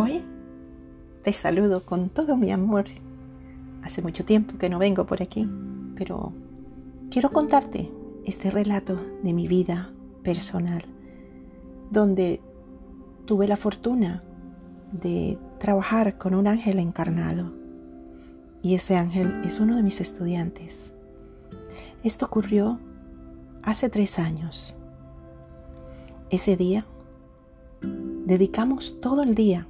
Hoy te saludo con todo mi amor. Hace mucho tiempo que no vengo por aquí, pero quiero contarte este relato de mi vida personal, donde tuve la fortuna de trabajar con un ángel encarnado. Y ese ángel es uno de mis estudiantes. Esto ocurrió hace tres años. Ese día dedicamos todo el día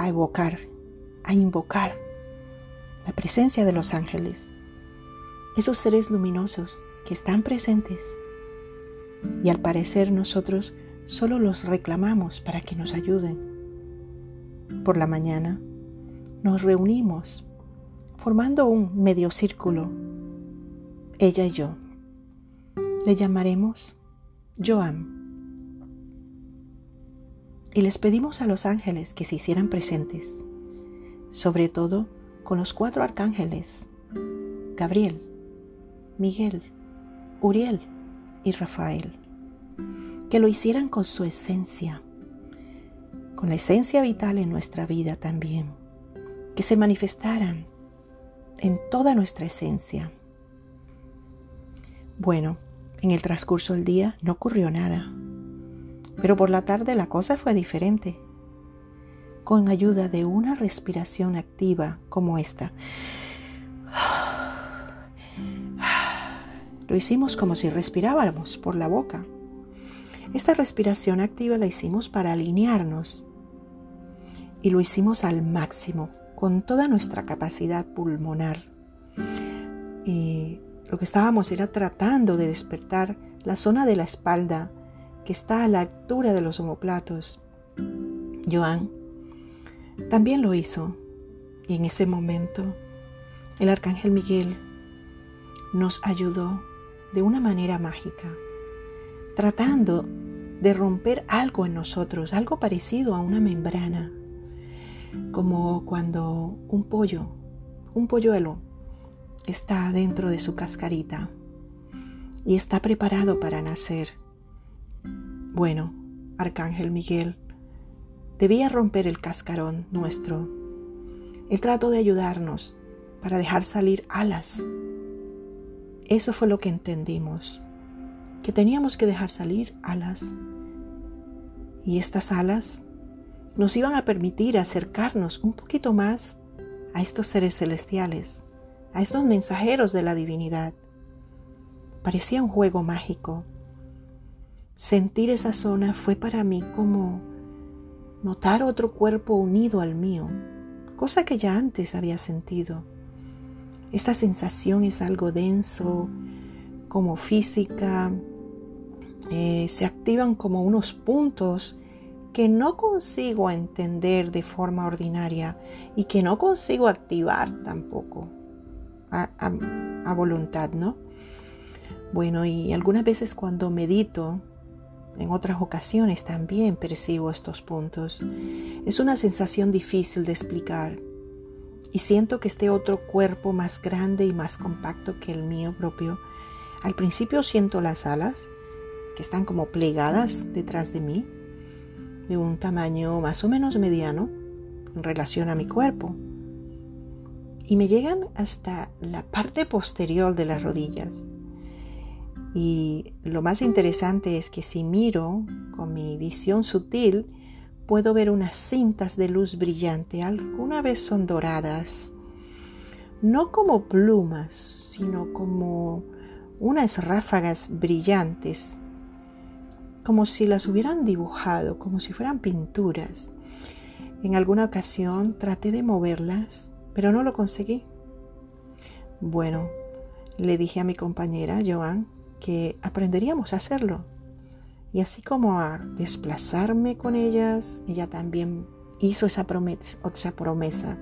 a evocar, a invocar la presencia de los ángeles, esos seres luminosos que están presentes y al parecer nosotros solo los reclamamos para que nos ayuden. Por la mañana nos reunimos formando un medio círculo, ella y yo. Le llamaremos Joan y les pedimos a los ángeles que se hicieran presentes, sobre todo con los cuatro arcángeles, Gabriel, Miguel, Uriel y Rafael, que lo hicieran con su esencia, con la esencia vital en nuestra vida también, que se manifestaran en toda nuestra esencia. Bueno, en el transcurso del día no ocurrió nada. Pero por la tarde la cosa fue diferente. Con ayuda de una respiración activa como esta. Lo hicimos como si respirábamos por la boca. Esta respiración activa la hicimos para alinearnos y lo hicimos al máximo, con toda nuestra capacidad pulmonar. Y lo que estábamos era tratando de despertar la zona de la espalda que está a la altura de los omoplatos. Joan. También lo hizo. Y en ese momento el arcángel Miguel nos ayudó de una manera mágica, tratando de romper algo en nosotros, algo parecido a una membrana, como cuando un pollo, un polluelo, está dentro de su cascarita y está preparado para nacer bueno, Arcángel Miguel, debía romper el cascarón nuestro. Él trató de ayudarnos para dejar salir alas. Eso fue lo que entendimos, que teníamos que dejar salir alas. Y estas alas nos iban a permitir acercarnos un poquito más a estos seres celestiales, a estos mensajeros de la divinidad. Parecía un juego mágico Sentir esa zona fue para mí como notar otro cuerpo unido al mío, cosa que ya antes había sentido. Esta sensación es algo denso, como física, eh, se activan como unos puntos que no consigo entender de forma ordinaria y que no consigo activar tampoco a, a voluntad, ¿no? Bueno, y algunas veces cuando medito, en otras ocasiones también percibo estos puntos. Es una sensación difícil de explicar y siento que este otro cuerpo más grande y más compacto que el mío propio, al principio siento las alas que están como plegadas detrás de mí, de un tamaño más o menos mediano en relación a mi cuerpo, y me llegan hasta la parte posterior de las rodillas. Y lo más interesante es que si miro con mi visión sutil, puedo ver unas cintas de luz brillante, alguna vez son doradas, no como plumas, sino como unas ráfagas brillantes, como si las hubieran dibujado, como si fueran pinturas. En alguna ocasión traté de moverlas, pero no lo conseguí. Bueno, le dije a mi compañera, Joan, que aprenderíamos a hacerlo. Y así como a desplazarme con ellas, ella también hizo esa promesa, otra promesa.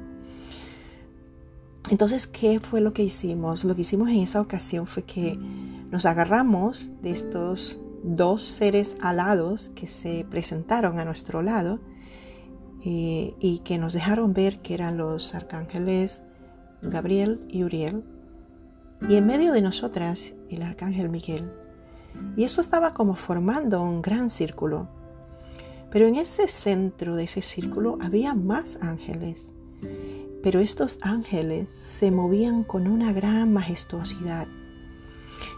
Entonces, ¿qué fue lo que hicimos? Lo que hicimos en esa ocasión fue que nos agarramos de estos dos seres alados que se presentaron a nuestro lado eh, y que nos dejaron ver que eran los arcángeles Gabriel y Uriel y en medio de nosotras el arcángel Miguel. Y eso estaba como formando un gran círculo. Pero en ese centro de ese círculo había más ángeles. Pero estos ángeles se movían con una gran majestuosidad.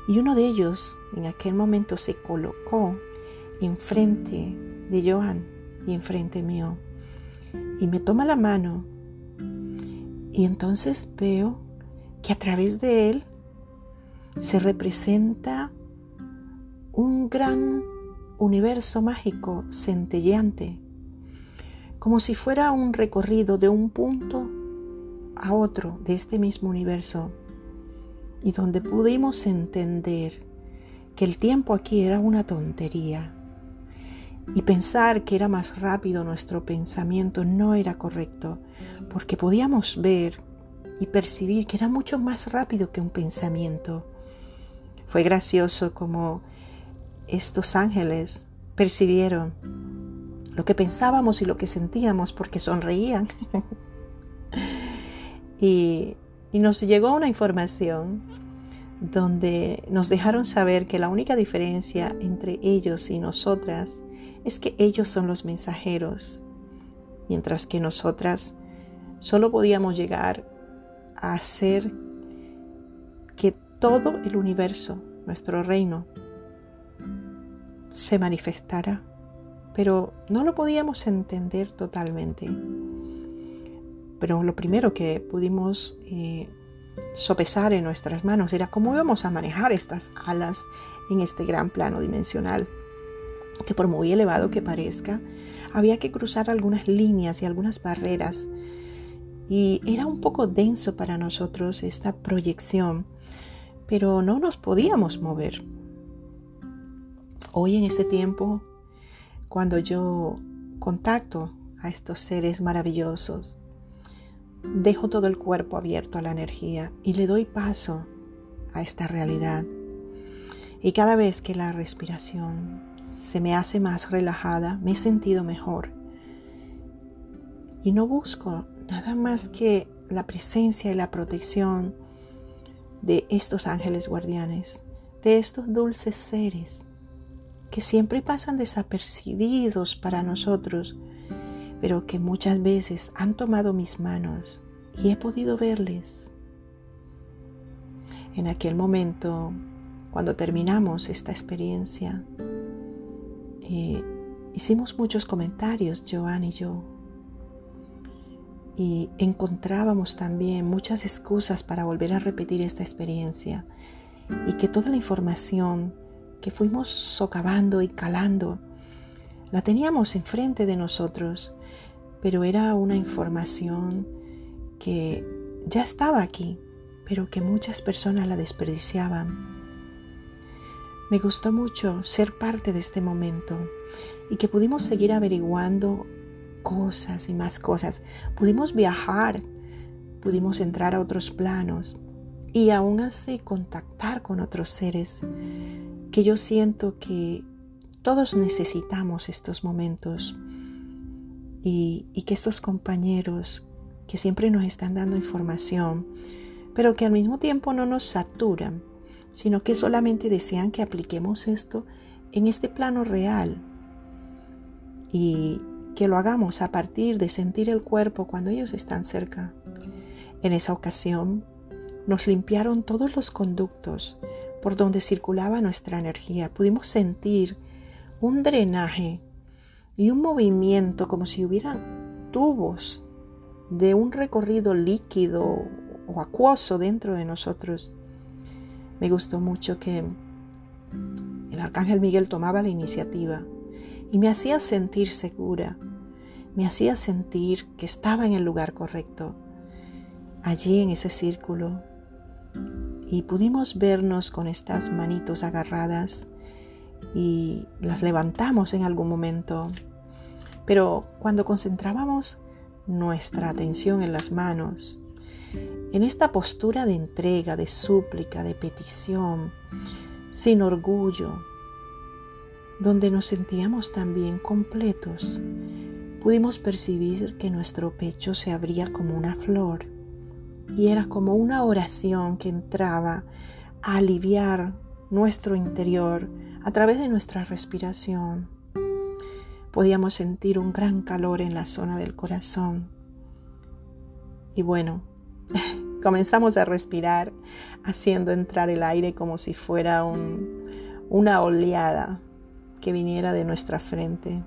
Y uno de ellos en aquel momento se colocó enfrente de Joan y enfrente mío. Y me toma la mano. Y entonces veo que a través de él se representa un gran universo mágico centelleante, como si fuera un recorrido de un punto a otro de este mismo universo, y donde pudimos entender que el tiempo aquí era una tontería, y pensar que era más rápido nuestro pensamiento no era correcto, porque podíamos ver y percibir que era mucho más rápido que un pensamiento. Fue gracioso como estos ángeles percibieron lo que pensábamos y lo que sentíamos porque sonreían. y, y nos llegó una información donde nos dejaron saber que la única diferencia entre ellos y nosotras es que ellos son los mensajeros, mientras que nosotras solo podíamos llegar a que todo el universo, nuestro reino, se manifestara, pero no lo podíamos entender totalmente. Pero lo primero que pudimos eh, sopesar en nuestras manos era cómo íbamos a manejar estas alas en este gran plano dimensional, que por muy elevado que parezca, había que cruzar algunas líneas y algunas barreras. Y era un poco denso para nosotros esta proyección, pero no nos podíamos mover. Hoy en este tiempo, cuando yo contacto a estos seres maravillosos, dejo todo el cuerpo abierto a la energía y le doy paso a esta realidad. Y cada vez que la respiración se me hace más relajada, me he sentido mejor. Y no busco nada más que la presencia y la protección de estos ángeles guardianes, de estos dulces seres que siempre pasan desapercibidos para nosotros, pero que muchas veces han tomado mis manos y he podido verles. En aquel momento, cuando terminamos esta experiencia, eh, hicimos muchos comentarios, Joan y yo, y encontrábamos también muchas excusas para volver a repetir esta experiencia y que toda la información que fuimos socavando y calando, la teníamos enfrente de nosotros, pero era una información que ya estaba aquí, pero que muchas personas la desperdiciaban. Me gustó mucho ser parte de este momento y que pudimos seguir averiguando cosas y más cosas. Pudimos viajar, pudimos entrar a otros planos y aún así contactar con otros seres que yo siento que todos necesitamos estos momentos y, que estos compañeros que siempre nos están dando información, pero que al mismo tiempo no nos saturan, sino que solamente desean que apliquemos esto en este plano real y que lo hagamos a partir de sentir el cuerpo cuando ellos están cerca. En esa ocasión nos limpiaron todos los conductos por donde circulaba nuestra energía. Pudimos sentir un drenaje y un movimiento como si hubieran tubos de un recorrido líquido o acuoso dentro de nosotros. Me gustó mucho que el arcángel Miguel tomaba la iniciativa y me hacía sentir segura, me hacía sentir que estaba en el lugar correcto, allí en ese círculo, y pudimos vernos con estas manitos agarradas y las levantamos en algún momento. Pero cuando concentrábamos nuestra atención en las manos, en esta postura de entrega, de súplica, de petición, sin orgullo, donde nos sentíamos también completos, pudimos percibir que nuestro pecho se abría como una flor y era como una oración que entraba a aliviar nuestro interior a través de nuestra respiración. podíamos sentir un gran calor en la zona del corazón. Y bueno, comenzamos a respirar haciendo entrar el aire como si fuera una oleada que viniera de nuestra frente.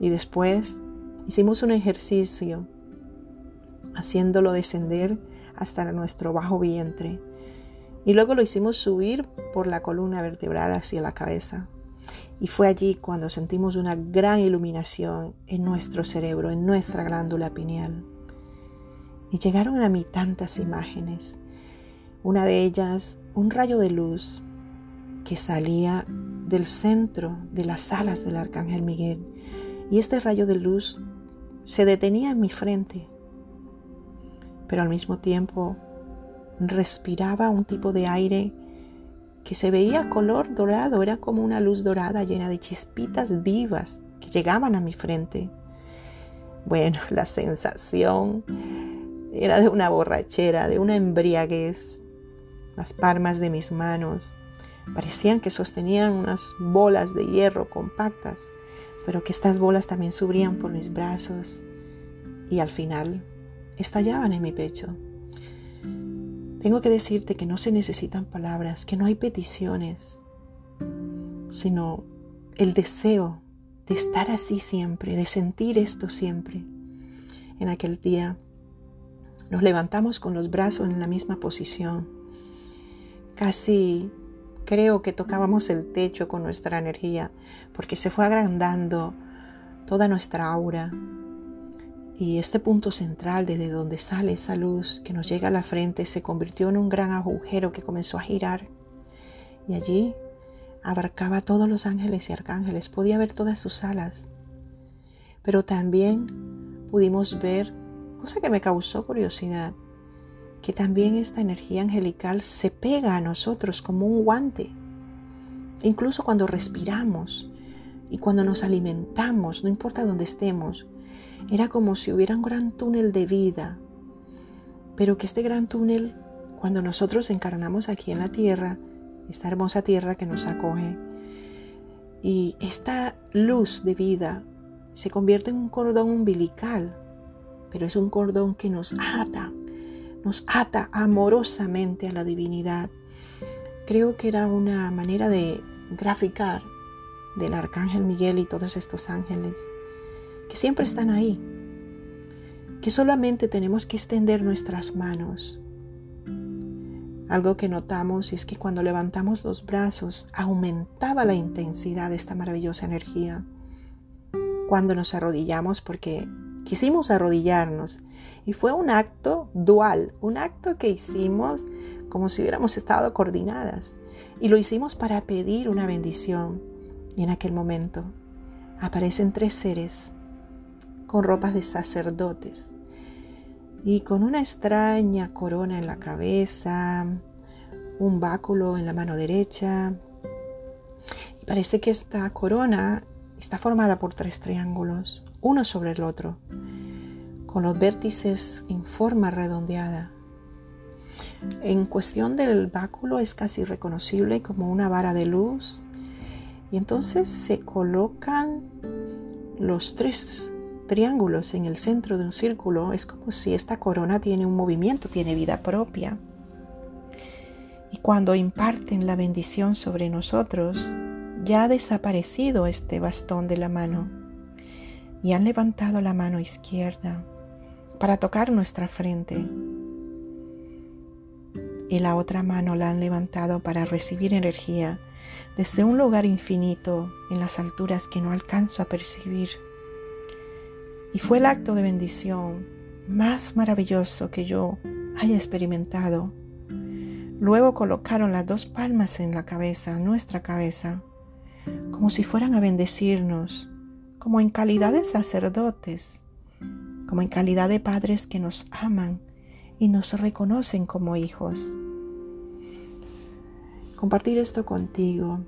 Y después hicimos un ejercicio haciéndolo descender hasta nuestro bajo vientre. Y luego lo hicimos subir por la columna vertebral hacia la cabeza. Y fue allí cuando sentimos una gran iluminación en nuestro cerebro, en nuestra glándula pineal. Y llegaron a mí tantas imágenes. Una de ellas, un rayo de luz que salía del centro de las alas del arcángel Miguel. Y este rayo de luz se detenía en mi frente, pero al mismo tiempo respiraba un tipo de aire que se veía color dorado, era como una luz dorada llena de chispitas vivas que llegaban a mi frente. Bueno, la sensación era de una borrachera, de una embriaguez. Las palmas de mis manos parecían que sostenían unas bolas de hierro compactas, pero que estas bolas también subían por mis brazos y al final estallaban en mi pecho. Tengo que decirte que no se necesitan palabras, que no hay peticiones, sino el deseo de estar así siempre, de sentir esto siempre. En aquel día nos levantamos con los brazos en la misma posición. Casi creo que tocábamos el techo con nuestra energía, porque se fue agrandando toda nuestra aura, y este punto central desde donde sale esa luz que nos llega a la frente se convirtió en un gran agujero que comenzó a girar. Y allí abarcaba a todos los ángeles y arcángeles, podía ver todas sus alas. Pero también pudimos ver, cosa que me causó curiosidad, que también esta energía angelical se pega a nosotros como un guante. Incluso cuando respiramos y cuando nos alimentamos, no importa dónde estemos, era como si hubiera un gran túnel de vida, pero que este gran túnel, cuando nosotros encarnamos aquí en la tierra, esta hermosa tierra que nos acoge, y esta luz de vida se convierte en un cordón umbilical, pero es un cordón que nos ata, nos ata amorosamente a la divinidad. Creo que era una manera de graficar del arcángel Miguel y todos estos ángeles que siempre están ahí, que solamente tenemos que extender nuestras manos. Algo que notamos es que cuando levantamos los brazos aumentaba la intensidad de esta maravillosa energía. Cuando nos arrodillamos, porque quisimos arrodillarnos, y fue un acto dual, un acto que hicimos como si hubiéramos estado coordinadas, y lo hicimos para pedir una bendición. Y en aquel momento aparecen tres seres con ropas de sacerdotes y con una extraña corona en la cabeza, un báculo en la mano derecha. Y parece que esta corona está formada por tres triángulos, uno sobre el otro, con los vértices en forma redondeada. En cuestión del báculo es casi reconocible como una vara de luz y entonces se colocan los tres triángulos en el centro de un círculo, es como si esta corona tiene un movimiento, tiene vida propia. Y cuando imparten la bendición sobre nosotros, ya ha desaparecido este bastón de la mano y han levantado la mano izquierda para tocar nuestra frente. Y la otra mano la han levantado para recibir energía desde un lugar infinito en las alturas que no alcanzo a percibir. Y fue el acto de bendición más maravilloso que yo haya experimentado. Luego colocaron las dos palmas en la cabeza, nuestra cabeza, como si fueran a bendecirnos, como en calidad de sacerdotes, como en calidad de padres que nos aman y nos reconocen como hijos. Compartir esto contigo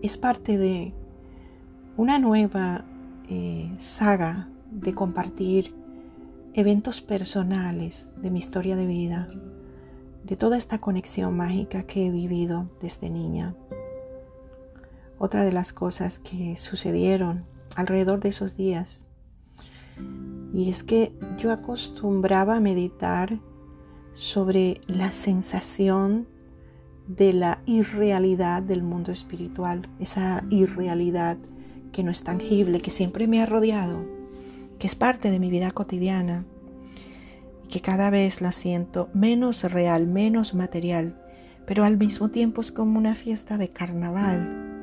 es parte de una nueva eh, saga de compartir eventos personales de mi historia de vida, de toda esta conexión mágica que he vivido desde niña. otra de las cosas que sucedieron alrededor de esos días. Y es que yo acostumbraba a meditar sobre la sensación de la irrealidad del mundo espiritual, esa irrealidad que no es tangible, que siempre me ha rodeado, que es parte de mi vida cotidiana y que cada vez la siento menos real, menos material, pero al mismo tiempo es como una fiesta de carnaval.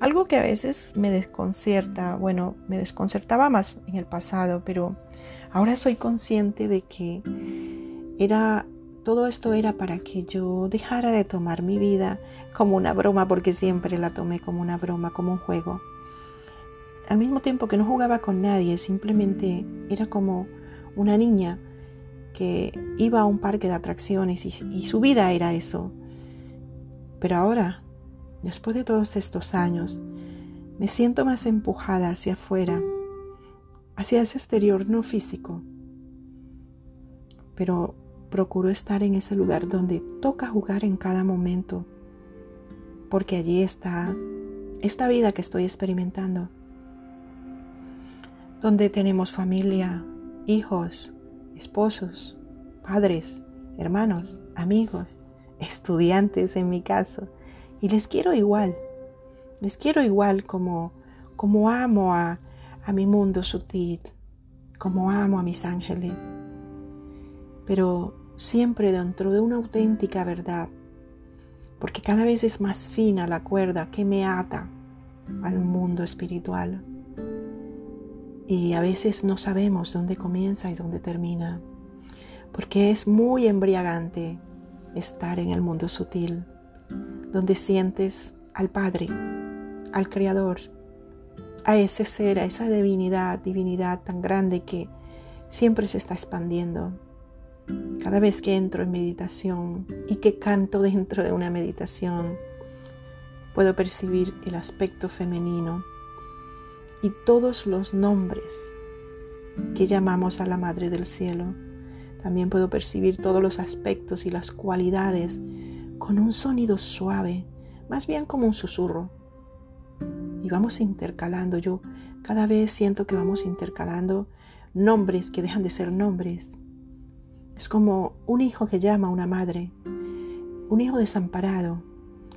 Algo que a veces me desconcierta, bueno, me desconcertaba más en el pasado, pero ahora soy consciente de que era todo esto era para que yo dejara de tomar mi vida como una broma, porque siempre la tomé como una broma, como un juego. Al mismo tiempo que no jugaba con nadie, simplemente era como una niña que iba a un parque de atracciones y, y su vida era eso. Pero ahora, después de todos estos años, me siento más empujada hacia afuera, hacia ese exterior no físico. Pero procuro estar en ese lugar donde toca jugar en cada momento, porque allí está esta vida que estoy experimentando, donde tenemos familia, hijos, esposos, padres, hermanos, amigos, estudiantes en mi caso, y les quiero igual, les quiero igual como, como amo a, a mi mundo sutil, como amo a mis ángeles. Pero siempre dentro de una auténtica verdad, porque cada vez es más fina la cuerda que me ata al mundo espiritual. Y a veces no sabemos dónde comienza y dónde termina, porque es muy embriagante estar en el mundo sutil, donde sientes al Padre, al Creador, a ese ser, a esa divinidad, divinidad tan grande que siempre se está expandiendo cada vez que entro en meditación y que canto dentro de una meditación, puedo percibir el aspecto femenino y todos los nombres que llamamos a la Madre del Cielo. También puedo percibir todos los aspectos y las cualidades con un sonido suave, más bien como un susurro. Y vamos intercalando. Yo cada vez siento que vamos intercalando nombres que dejan de ser nombres es como un hijo que llama a una madre, un hijo desamparado,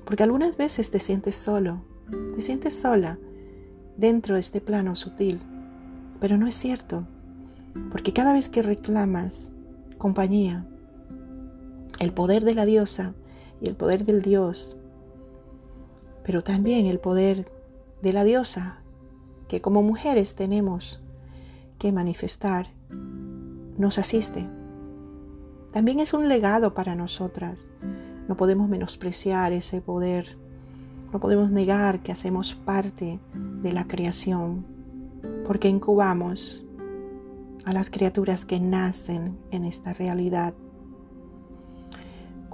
porque algunas veces te sientes solo, te sientes sola dentro de este plano sutil, pero no es cierto, porque cada vez que reclamas compañía, el poder de la diosa y el poder del dios, pero también el poder de la diosa que como mujeres tenemos que manifestar, nos asiste también es un legado para nosotras. No podemos menospreciar ese poder. No podemos negar que hacemos parte de la creación, porque incubamos a las criaturas que nacen en esta realidad.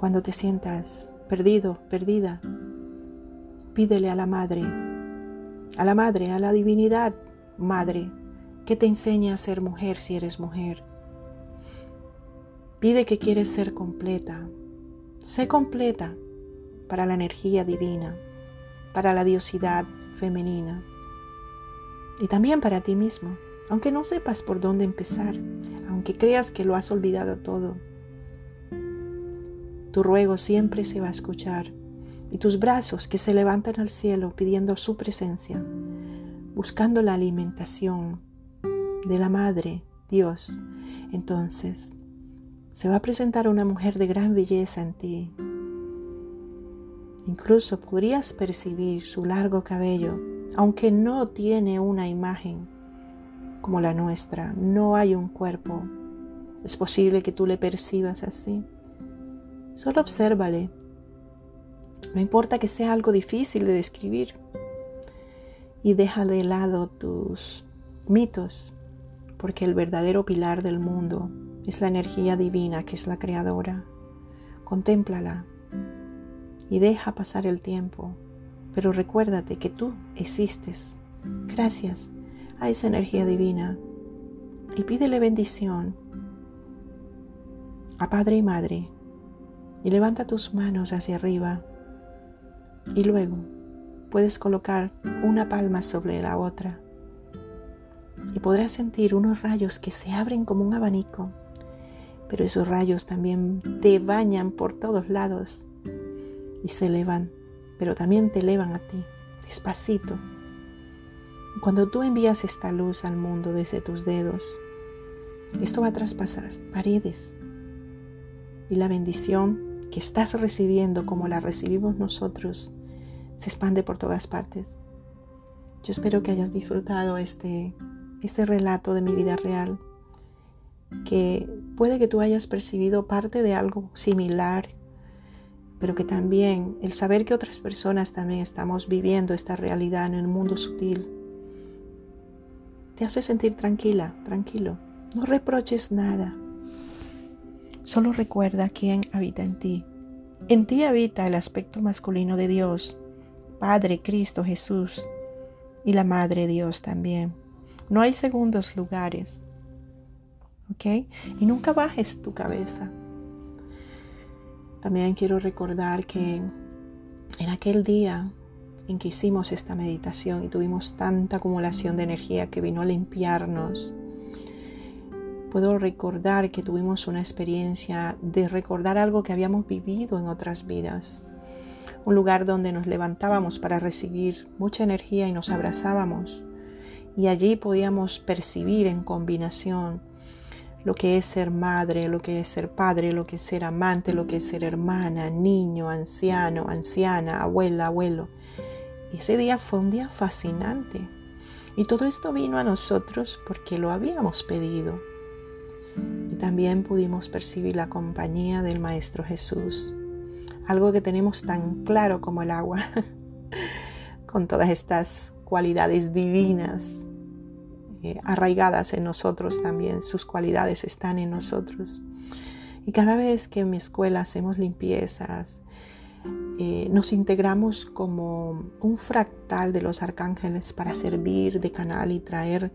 Cuando te sientas perdido, perdida, pídele a la Madre, a la Madre, a la divinidad Madre, que te enseñe a ser mujer si eres mujer, Pide que quieres ser completa. Sé completa para la energía divina, para la diosidad femenina y también para ti mismo, aunque no sepas por dónde empezar, aunque creas que lo has olvidado todo. Tu ruego siempre se va a escuchar y tus brazos que se levantan al cielo pidiendo su presencia, buscando la alimentación de la Madre, Dios, entonces se va a presentar una mujer de gran belleza en ti. Incluso podrías percibir su largo cabello, aunque no tiene una imagen como la nuestra, no hay un cuerpo. Es posible que tú le percibas así. Solo obsérvale. No importa que sea algo difícil de describir. Y deja de lado tus mitos, porque el verdadero pilar del mundo es la energía divina que es la creadora. Contémplala y deja pasar el tiempo, pero recuérdate que tú existes gracias a esa energía divina y pídele bendición a Padre y Madre y levanta tus manos hacia arriba y luego puedes colocar una palma sobre la otra y podrás sentir unos rayos que se abren como un abanico, pero esos rayos también te bañan por todos lados y se elevan, pero también te elevan a ti, despacito. Cuando tú envías esta luz al mundo desde tus dedos, esto va a traspasar paredes y la bendición que estás recibiendo como la recibimos nosotros se expande por todas partes. Yo espero que hayas disfrutado este este relato de mi vida real, que puede que tú hayas percibido parte de algo similar, pero que también el saber que otras personas también estamos viviendo esta realidad en el mundo sutil, te hace sentir tranquila, tranquilo. No reproches nada. Solo recuerda quién habita en ti. En ti habita el aspecto masculino de Dios, Padre, Cristo, Jesús y la Madre Dios también. No hay segundos lugares. ¿Ok? Y nunca bajes tu cabeza. También quiero recordar que en aquel día en que hicimos esta meditación y tuvimos tanta acumulación de energía que vino a limpiarnos, puedo recordar que tuvimos una experiencia de recordar algo que habíamos vivido en otras vidas. Un lugar donde nos levantábamos para recibir mucha energía y nos abrazábamos y allí podíamos percibir en combinación lo que es ser madre, lo que es ser padre, lo que es ser amante, lo que es ser hermana, niño, anciano, anciana, abuela, abuelo. Ese día fue un día fascinante. Y todo esto vino a nosotros porque lo habíamos pedido. Y también pudimos percibir la compañía del Maestro Jesús. Algo que tenemos tan claro como el agua, con todas estas cualidades divinas eh, arraigadas en nosotros también, sus cualidades están en nosotros. Y cada vez que en mi escuela hacemos limpiezas, eh, nos integramos como un fractal de los arcángeles para servir de canal y traer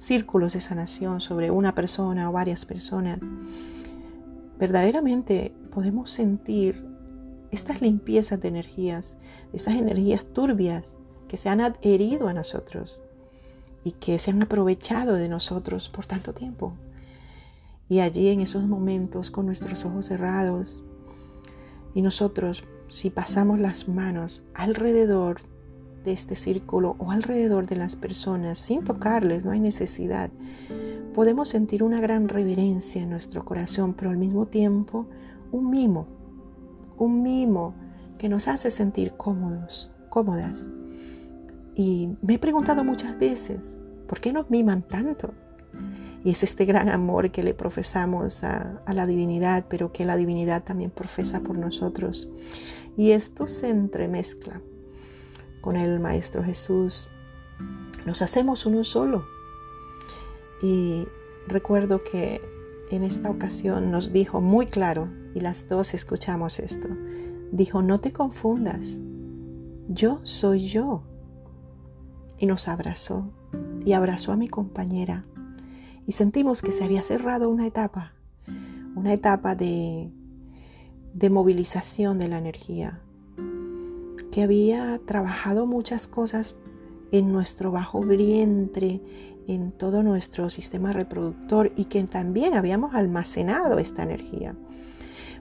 círculos de sanación sobre una persona o varias personas. Verdaderamente podemos sentir estas limpiezas de energías, estas energías turbias que se han adherido a nosotros y que se han aprovechado de nosotros por tanto tiempo. Y allí en esos momentos con nuestros ojos cerrados y nosotros si pasamos las manos alrededor de este círculo o alrededor de las personas sin tocarles, no hay necesidad, podemos sentir una gran reverencia en nuestro corazón, pero al mismo tiempo un mimo, un mimo que nos hace sentir cómodos, cómodas. Y me he preguntado muchas veces, ¿por qué nos miman tanto? Y es este gran amor que le profesamos a, la divinidad, pero que la divinidad también profesa por nosotros. Y esto se entremezcla con el Maestro Jesús. Nos hacemos uno solo. Y recuerdo que en esta ocasión nos dijo muy claro, y las dos escuchamos esto, dijo, no te confundas, yo soy yo y nos abrazó y abrazó a mi compañera y sentimos que se había cerrado una etapa, una etapa de, de movilización de la energía, que había trabajado muchas cosas en nuestro bajo vientre, en todo nuestro sistema reproductor y que también habíamos almacenado esta energía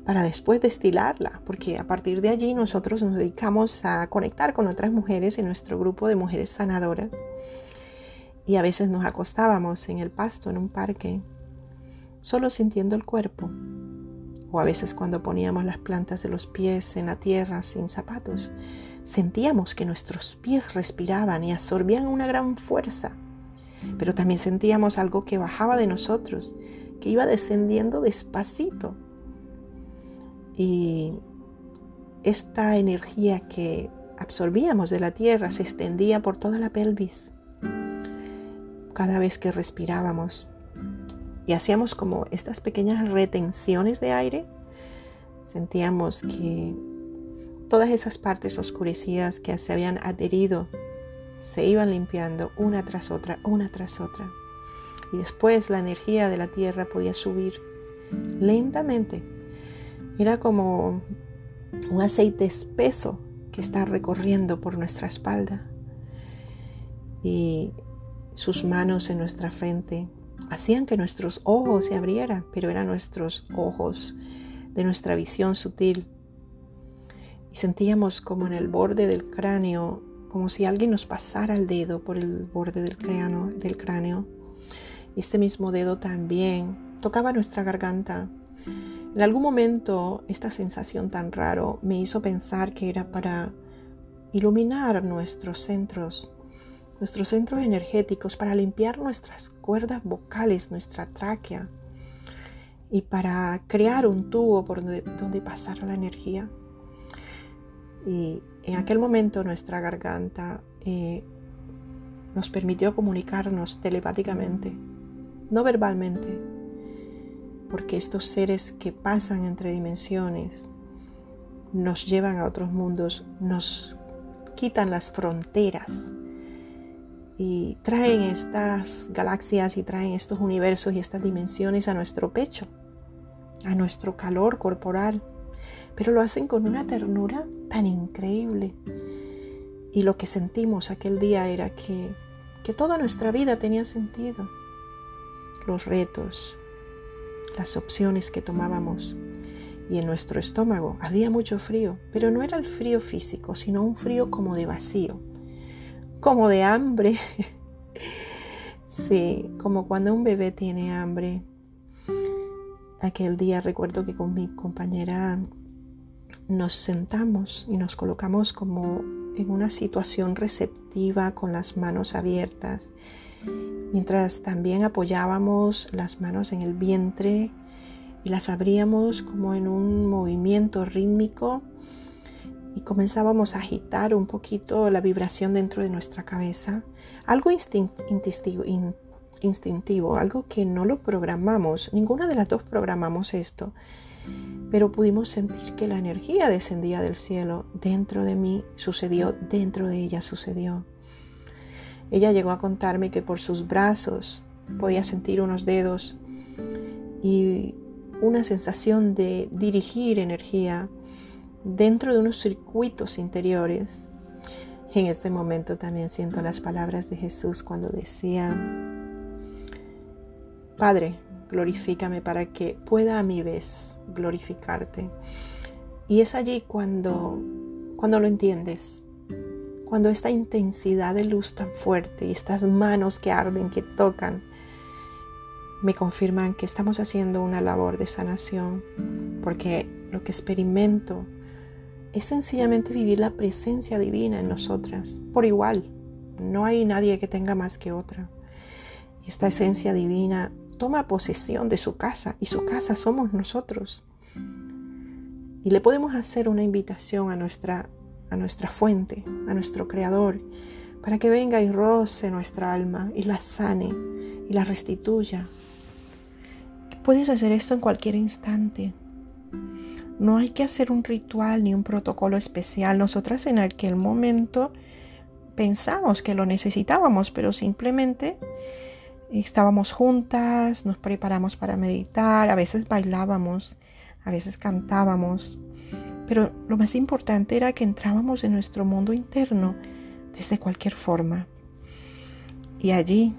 para después destilarla, porque a partir de allí nosotros nos dedicamos a conectar con otras mujeres en nuestro grupo de mujeres sanadoras. Y a veces nos acostábamos en el pasto en un parque, solo sintiendo el cuerpo, o a veces cuando poníamos las plantas de los pies en la tierra sin zapatos, sentíamos que nuestros pies respiraban y absorbían una gran fuerza, pero también sentíamos algo que bajaba de nosotros, que iba descendiendo despacito y esta energía que absorbíamos de la tierra se extendía por toda la pelvis cada vez que respirábamos. Y hacíamos como estas pequeñas retenciones de aire. Sentíamos que todas esas partes oscurecidas que se habían adherido se iban limpiando una tras otra, una tras otra. Y después la energía de la tierra podía subir lentamente era como un aceite espeso que está recorriendo por nuestra espalda y sus manos en nuestra frente hacían que nuestros ojos se abrieran, pero eran nuestros ojos de nuestra visión sutil. Y sentíamos como en el borde del cráneo, como si alguien nos pasara el dedo por el borde del cráneo, del cráneo. Este mismo dedo también tocaba nuestra garganta. En algún momento esta sensación tan raro me hizo pensar que era para iluminar nuestros centros nuestros centros energéticos, para limpiar nuestras cuerdas vocales, nuestra tráquea y para crear un tubo por donde, pasara la energía. Y en aquel momento nuestra garganta eh, nos permitió comunicarnos telepáticamente, no verbalmente, porque estos seres que pasan entre dimensiones nos llevan a otros mundos, nos quitan las fronteras y traen estas galaxias y traen estos universos y estas dimensiones a nuestro pecho, a nuestro calor corporal, pero lo hacen con una ternura tan increíble. Y lo que sentimos aquel día era que, que toda nuestra vida tenía sentido. Los retos, las opciones que tomábamos. Y en nuestro estómago había mucho frío, pero no era el frío físico, sino un frío como de vacío como de hambre. sí, como cuando un bebé tiene hambre. Aquel día recuerdo que con mi compañera nos sentamos y nos colocamos como en una situación receptiva con las manos abiertas, mientras también apoyábamos las manos en el vientre y las abríamos como en un movimiento rítmico y comenzábamos a agitar un poquito la vibración dentro de nuestra cabeza, algo instintivo, algo que no lo programamos, ninguna de las dos programamos esto, pero pudimos sentir que la energía descendía del cielo, dentro de mí sucedió, dentro de ella sucedió. Ella llegó a contarme que por sus brazos podía sentir unos dedos y una sensación de dirigir energía dentro de unos circuitos interiores. en este momento también siento las palabras de Jesús cuando decía, Padre, glorifícame para que pueda a mi vez glorificarte. Y es allí cuando, cuando lo entiendes, cuando esta intensidad de luz tan fuerte y estas manos que arden, que tocan, me confirman que estamos haciendo una labor de sanación, porque lo que experimento es sencillamente vivir la presencia divina en nosotras, por igual. No hay nadie que tenga más que otra. Esta esencia divina toma posesión de su casa y su casa somos nosotros. Y le podemos hacer una invitación a nuestra, a nuestra fuente, a nuestro creador, para que venga y roce nuestra alma y la sane y la restituya. Puedes hacer esto en cualquier instante, no hay que hacer un ritual ni un protocolo especial. Nosotras en aquel momento pensamos que lo necesitábamos, pero simplemente estábamos juntas, nos preparamos para meditar, a veces bailábamos, a veces cantábamos, pero lo más importante era que entrábamos en nuestro mundo interno desde cualquier forma. Y allí,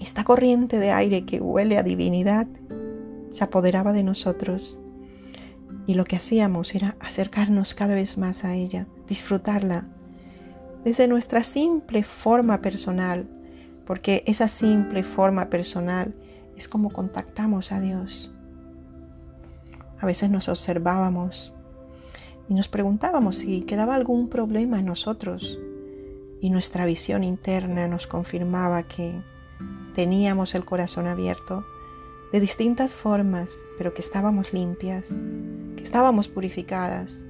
esta corriente de aire que huele a divinidad se apoderaba de nosotros y lo que hacíamos era acercarnos cada vez más a ella, disfrutarla desde nuestra simple forma personal, porque esa simple forma personal es como contactamos a Dios. A veces nos observábamos y nos preguntábamos si quedaba algún problema en nosotros y nuestra visión interna nos confirmaba que teníamos el corazón abierto de distintas formas, pero que estábamos limpias, que estábamos purificadas.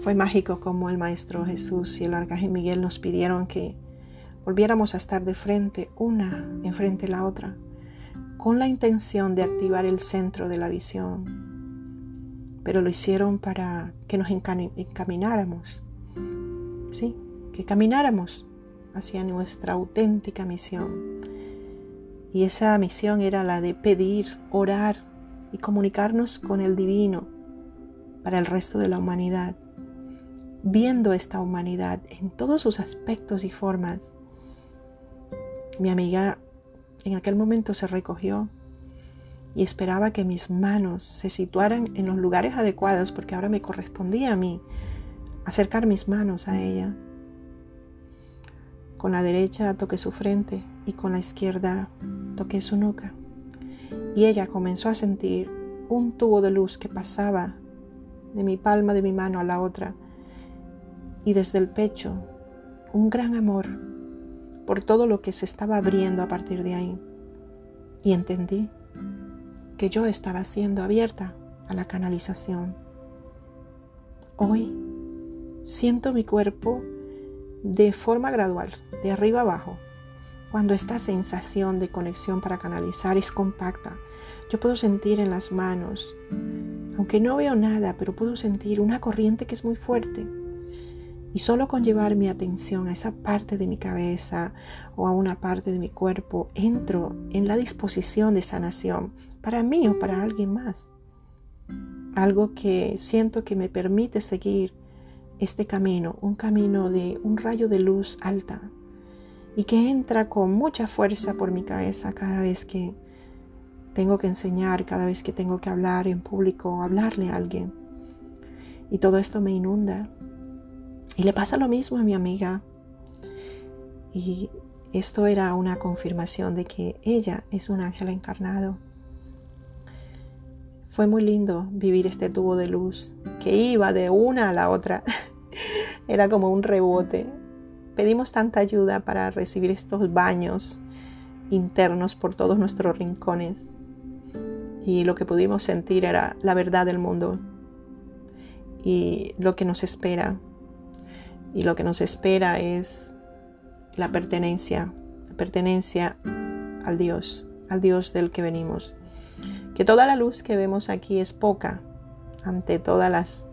Fue mágico como el Maestro Jesús y el Arcángel Miguel nos pidieron que volviéramos a estar de frente, una enfrente de la otra, con la intención de activar el centro de la visión. Pero lo hicieron para que nos encamináramos, sí, que camináramos hacia nuestra auténtica misión y esa misión era la de pedir, orar y comunicarnos con el divino para el resto de la humanidad. viendo esta humanidad en todos sus aspectos y formas. Mi amiga en aquel momento se recogió y esperaba que mis manos se situaran en los lugares adecuados porque ahora me correspondía a mí acercar mis manos a ella. Con la derecha toqué su frente y con la izquierda toqué su nuca. Y ella comenzó a sentir un tubo de luz que pasaba de mi palma de mi mano a la otra y desde el pecho un gran amor por todo lo que se estaba abriendo a partir de ahí. Y entendí que yo estaba siendo abierta a la canalización. Hoy siento mi cuerpo de forma gradual, de arriba abajo. Cuando esta sensación de conexión para canalizar es compacta, yo puedo sentir en las manos, aunque no veo nada, pero puedo sentir una corriente que es muy fuerte. Y solo con llevar mi atención a esa parte de mi cabeza o a una parte de mi cuerpo, entro en la disposición de sanación para mí o para alguien más. Algo que siento que me permite seguir este camino, un camino de un rayo de luz alta y que entra con mucha fuerza por mi cabeza cada vez que tengo que enseñar, cada vez que tengo que hablar en público, hablarle a alguien. Y todo esto me inunda. Y le pasa lo mismo a mi amiga. Y esto era una confirmación de que ella es un ángel encarnado. Fue muy lindo vivir este tubo de luz que iba de una a la otra. Era como un rebote. Pedimos tanta ayuda para recibir estos baños internos por todos nuestros rincones. Y lo que pudimos sentir era la verdad del mundo y lo que nos espera. Y lo que nos espera es la pertenencia, la pertenencia al Dios, al Dios del que venimos que toda la luz que vemos aquí es poca ante todas las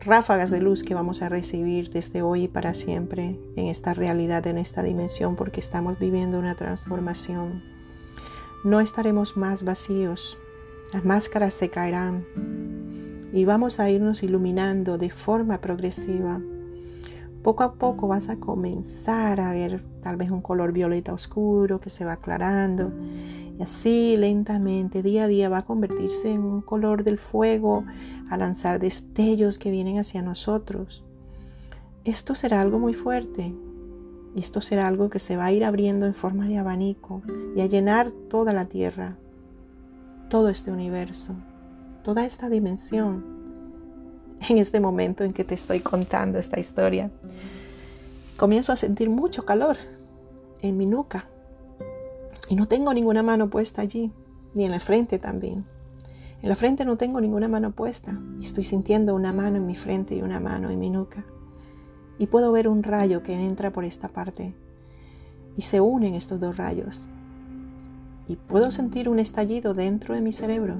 ráfagas de luz que vamos a recibir desde hoy y para siempre en esta realidad, en esta dimensión, porque estamos viviendo una transformación. No estaremos más vacíos, las máscaras se caerán y vamos a irnos iluminando de forma progresiva. Poco a poco vas a comenzar a ver tal vez un color violeta oscuro que se va aclarando y así lentamente, día a día, va a convertirse en un color del fuego, a lanzar destellos que vienen hacia nosotros. Esto será algo muy fuerte. Y esto será algo que se va a ir abriendo en forma de abanico y a llenar toda la tierra, todo este universo, toda esta dimensión. En este momento en que te estoy contando esta historia, comienzo a sentir mucho calor en mi nuca y no tengo ninguna mano puesta allí, ni en la frente también. En la frente no tengo ninguna mano puesta estoy sintiendo una mano en mi frente y una mano en mi nuca. Y puedo ver un rayo que entra por esta parte y se unen estos dos rayos. Y puedo sentir un estallido dentro de mi cerebro.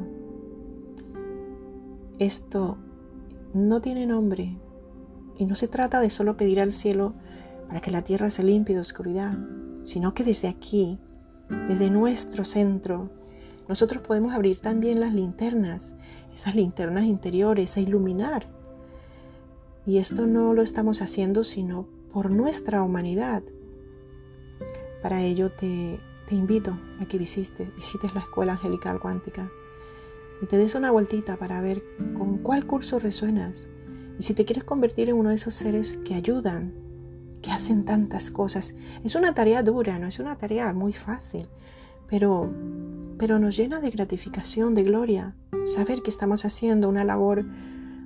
Esto no tiene nombre y no se trata de solo pedir al cielo para que la tierra se limpie de oscuridad, sino que desde aquí desde nuestro centro, nosotros podemos abrir también las linternas, esas linternas interiores, a iluminar. Y esto no lo estamos haciendo sino por nuestra humanidad. Para ello te, te invito a que visites, visites la Escuela Angelical Cuántica y te des una vueltita para ver con cuál curso resuenas. Y si te quieres convertir en uno de esos seres que ayudan que hacen tantas cosas. Es una tarea dura, no es una tarea muy fácil, pero, pero nos llena de gratificación, de gloria, saber que estamos haciendo una labor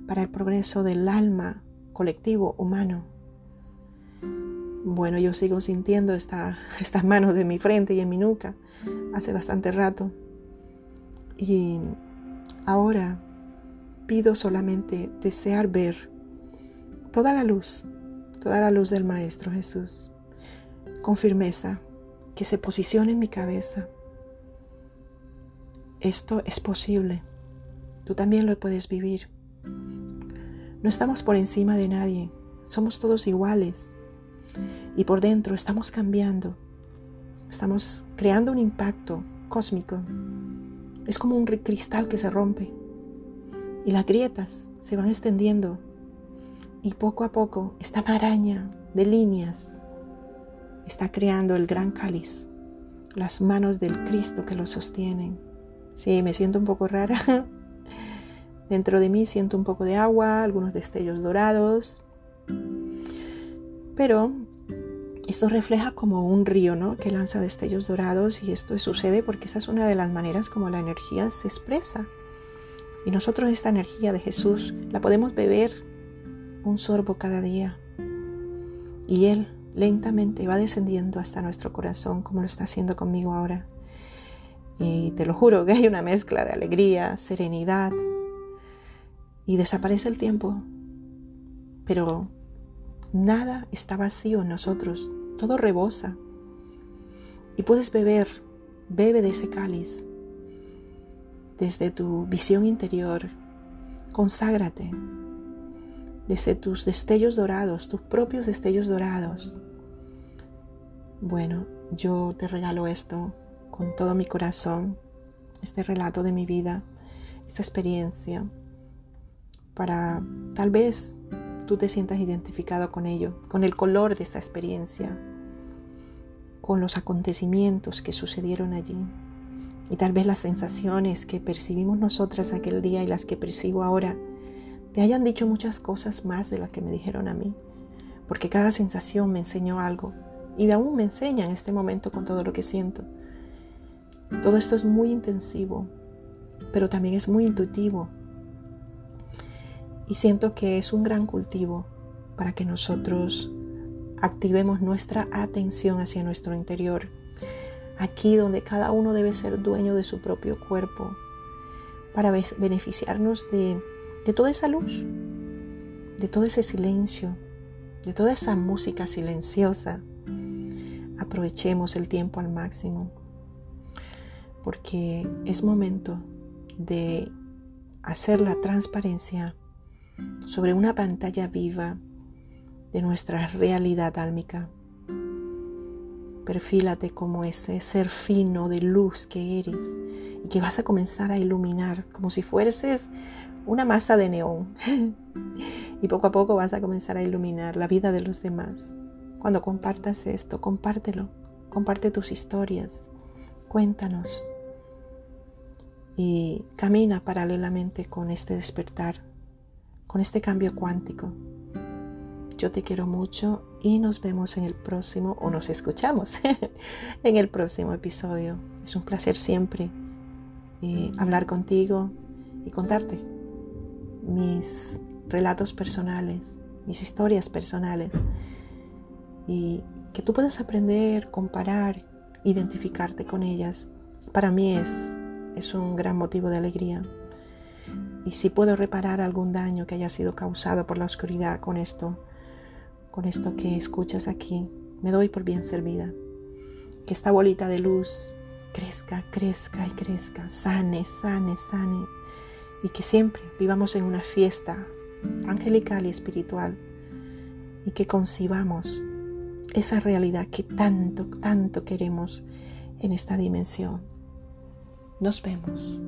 para el progreso del alma colectivo humano. Bueno, yo sigo sintiendo esta, estas manos de mi frente y en mi nuca hace bastante rato. Y ahora pido solamente desear ver toda la luz toda la luz del Maestro Jesús, con firmeza, que se posicione en mi cabeza. Esto es posible. Tú también lo puedes vivir. No estamos por encima de nadie. Somos todos iguales. Y por dentro estamos cambiando. Estamos creando un impacto cósmico. Es como un cristal que se rompe. Y las grietas se van extendiendo Y poco a poco esta maraña de líneas está creando el gran cáliz, las manos del Cristo que lo sostienen. Sí, me siento un poco rara. Dentro de mí siento un poco de agua, algunos destellos dorados. Pero esto refleja como un río, ¿no? Que lanza destellos dorados y esto sucede porque esa es una de las maneras como la energía se expresa. Y nosotros esta energía de Jesús la podemos beber un sorbo cada día. Y Él lentamente va descendiendo hasta nuestro corazón como lo está haciendo conmigo ahora. Y te lo juro que hay una mezcla de alegría, serenidad y desaparece el tiempo. Pero Nada está vacío en nosotros, todo rebosa. Y puedes beber, bebe de ese cáliz. Desde tu visión interior, conságrate. Desde tus destellos dorados, tus propios destellos dorados. Bueno, yo te regalo esto con todo mi corazón, este relato de mi vida, esta experiencia, para tal vez tú te sientas identificado con ello, con el color de esta experiencia, con los acontecimientos que sucedieron allí y tal vez las sensaciones que percibimos nosotras aquel día y las que percibo ahora te hayan dicho muchas cosas más de las que me dijeron a mí, porque cada sensación me enseñó algo y aún me enseña en este momento con todo lo que siento. Todo esto es muy intensivo, pero también es muy intuitivo y siento que es un gran cultivo para que nosotros activemos nuestra atención hacia nuestro interior, aquí donde cada uno debe ser dueño de su propio cuerpo, para beneficiarnos de, de toda esa luz, de todo ese silencio, de toda esa música silenciosa. Aprovechemos el tiempo al máximo, porque es momento de hacer la transparencia sobre una pantalla viva de nuestra realidad álmica. Perfílate como ese ser fino de luz que eres y que vas a comenzar a iluminar como si fueses una masa de neón. y poco a poco vas a comenzar a iluminar la vida de los demás. Cuando compartas esto, compártelo, comparte tus historias, cuéntanos y camina paralelamente con este despertar con este cambio cuántico. Yo te quiero mucho y nos vemos en el próximo, o nos escuchamos en el próximo episodio. Es un placer siempre eh, hablar contigo y contarte mis relatos personales, mis historias personales. Y que tú puedas aprender, comparar, identificarte con ellas. Para mí es, es un gran motivo de alegría y si puedo reparar algún daño que haya sido causado por la oscuridad con esto, con esto que escuchas aquí, me doy por bien servida. Que esta bolita de luz crezca, crezca y crezca, sane, sane, sane. Y que siempre vivamos en una fiesta angelical y espiritual y que concibamos esa realidad que tanto, tanto queremos en esta dimensión. Nos vemos.